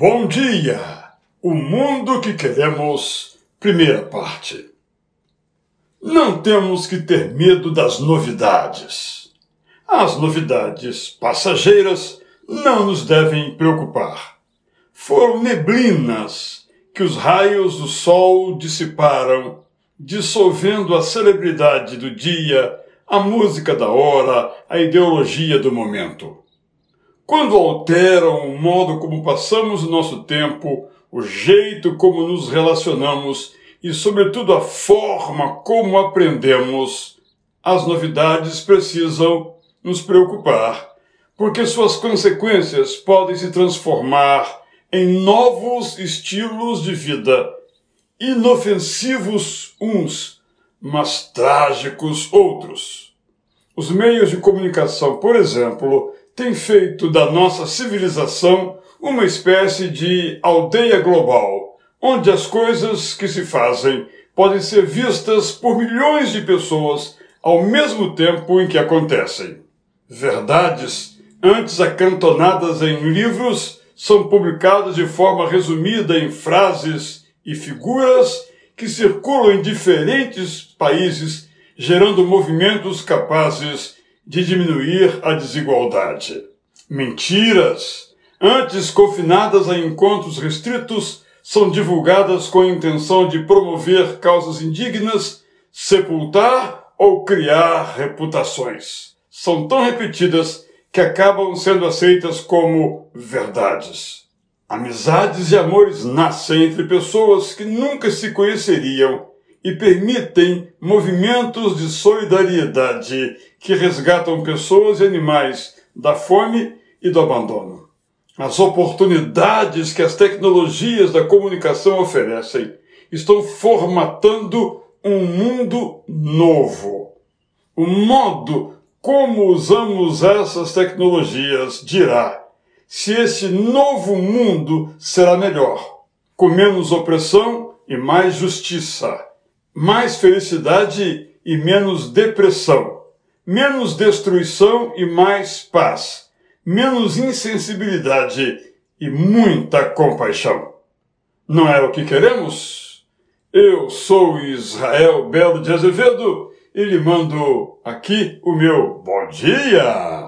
Bom dia! O mundo que queremos, primeira parte. Não temos que ter medo das novidades. As novidades passageiras não nos devem preocupar. Foram neblinas que os raios do sol dissiparam, dissolvendo a celebridade do dia, a música da hora, a ideologia do momento. Quando alteram o modo como passamos o nosso tempo, o jeito como nos relacionamos e, sobretudo, a forma como aprendemos, as novidades precisam nos preocupar, porque suas consequências podem se transformar em novos estilos de vida, inofensivos uns, mas trágicos outros. Os meios de comunicação, por exemplo, tem feito da nossa civilização uma espécie de aldeia global, onde as coisas que se fazem podem ser vistas por milhões de pessoas ao mesmo tempo em que acontecem. Verdades, antes acantonadas em livros, são publicadas de forma resumida em frases e figuras que circulam em diferentes países, gerando movimentos capazes de diminuir a desigualdade. Mentiras, antes confinadas a encontros restritos, são divulgadas com a intenção de promover causas indignas, sepultar ou criar reputações. São tão repetidas que acabam sendo aceitas como verdades. Amizades e amores nascem entre pessoas que nunca se conheceriam e permitem movimentos de solidariedade que resgatam pessoas e animais da fome e do abandono. As oportunidades que as tecnologias da comunicação oferecem estão formatando um mundo novo. O modo como usamos essas tecnologias dirá se esse novo mundo será melhor, com menos opressão e mais justiça mais felicidade e menos depressão, menos destruição e mais paz, menos insensibilidade e muita compaixão. Não é o que queremos? Eu sou Israel Belo de Azevedo e lhe mando aqui o meu bom dia!